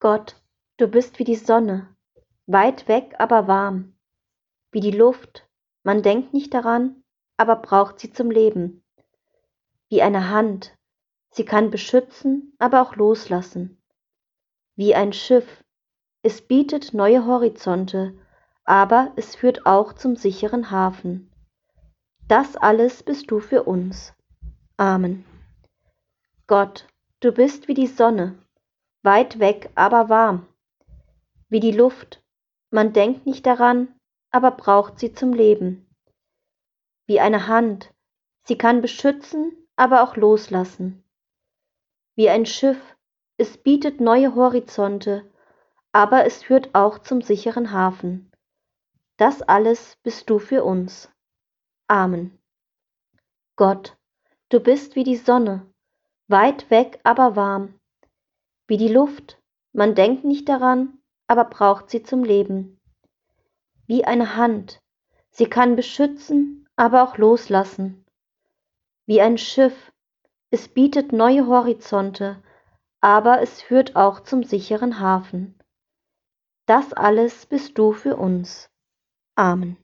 Gott, du bist wie die Sonne, weit weg, aber warm, wie die Luft, man denkt nicht daran, aber braucht sie zum Leben, wie eine Hand, sie kann beschützen, aber auch loslassen, wie ein Schiff, es bietet neue Horizonte, aber es führt auch zum sicheren Hafen. Das alles bist du für uns. Amen. Gott, du bist wie die Sonne, weit weg, aber warm, wie die Luft, man denkt nicht daran, aber braucht sie zum Leben. Wie eine Hand, sie kann beschützen, aber auch loslassen. Wie ein Schiff, es bietet neue Horizonte, aber es führt auch zum sicheren Hafen. Das alles bist du für uns. Amen. Gott, du bist wie die Sonne, weit weg, aber warm, wie die Luft, man denkt nicht daran, aber braucht sie zum Leben. Wie eine Hand, sie kann beschützen, aber auch loslassen. Wie ein Schiff, es bietet neue Horizonte, aber es führt auch zum sicheren Hafen. Das alles bist du für uns. Amen.